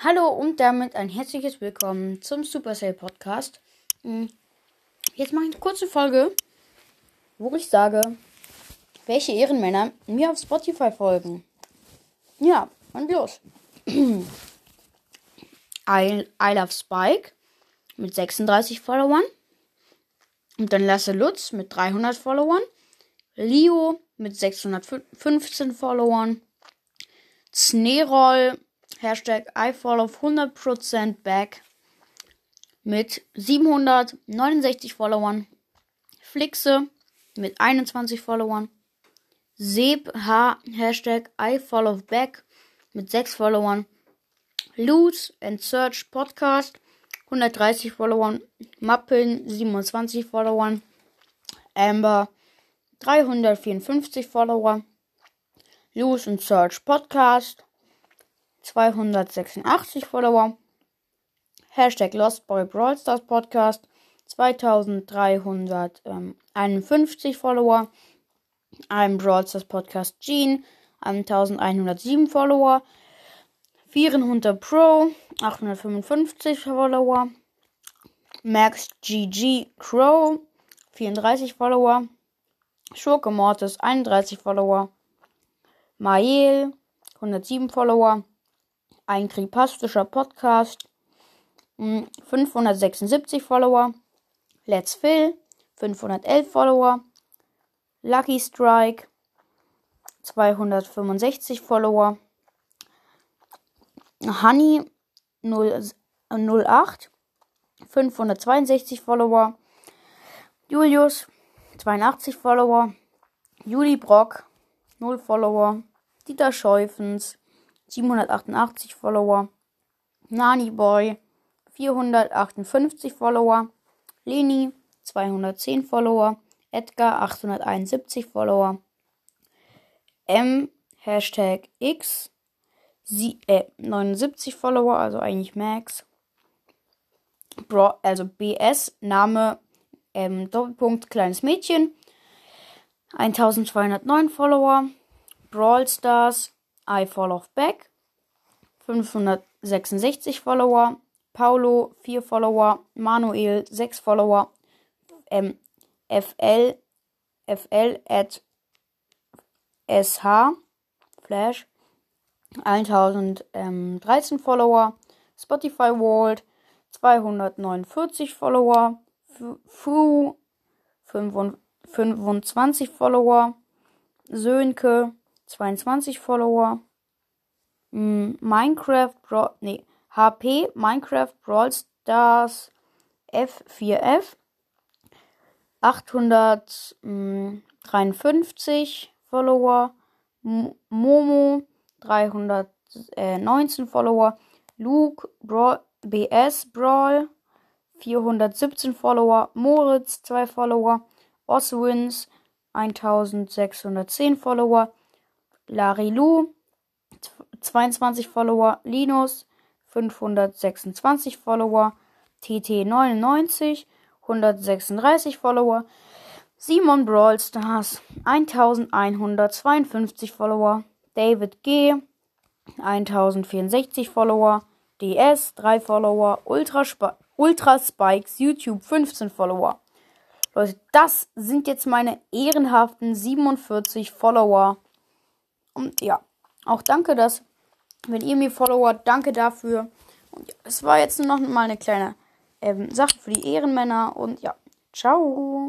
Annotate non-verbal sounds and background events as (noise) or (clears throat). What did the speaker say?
Hallo und damit ein herzliches Willkommen zum Supercell Podcast. Hm, jetzt mache ich eine kurze Folge, wo ich sage, welche Ehrenmänner mir auf Spotify folgen. Ja, und los. (clears throat) I, I Love Spike mit 36 Followern. Und dann Lasse Lutz mit 300 Followern. Leo mit 615 Followern. Sneroll Hashtag I follow 100% back mit 769 Followern. Flixe mit 21 Followern. Seb H. Hashtag back mit 6 Followern. Loot and Search Podcast 130 Followern. Mappen 27 Followern. Amber 354 Follower. Use and Search Podcast 286 Follower. Hashtag Lost Boy Brawl Stars Podcast 2351 Follower. Ein Brawl Stars Podcast Gene 1107 Follower. 400 Pro 855 Follower. Max GG Crow 34 Follower. Schurke Mortis 31 Follower. Mael 107 Follower ein kripastischer Podcast, 576 hm, Follower, Let's Phil, 511 Follower, Lucky Strike, 265 Follower, Honey 08, 562 Follower, Julius, 82 Follower, Juli Brock, 0 Follower, Dieter Scheufens, 788 Follower. Nani Boy 458 Follower. Leni 210 Follower. Edgar 871 Follower. M Hashtag X sie, äh, 79 Follower, also eigentlich Max. Bro, also BS, Name, ähm, Doppelpunkt, kleines Mädchen. 1209 Follower. Brawl Stars I Fall Off Back 566 Follower, Paulo 4 Follower, Manuel 6 Follower, ähm, FL FL at SH Flash 1013 Follower, Spotify World 249 Follower, Fu 25 Follower, Sönke 22 Follower. Mm, Minecraft Brawl, nee, HP Minecraft Brawl Stars F4F 853 Follower. Momo 319 Follower. Luke Brawl, BS Brawl 417 Follower. Moritz 2 Follower. Oswins 1610 Follower. Larilu 22 Follower, Linus 526 Follower, TT 99 136 Follower, Simon Brawl Stars 1152 Follower, David G 1064 Follower, DS 3 Follower, Ultra, Sp Ultra Spikes YouTube 15 Follower. Leute, das sind jetzt meine ehrenhaften 47 Follower. Und ja, auch danke, dass, wenn ihr mir Follower, danke dafür. Und ja, es war jetzt noch mal eine kleine ähm, Sache für die Ehrenmänner. Und ja, ciao.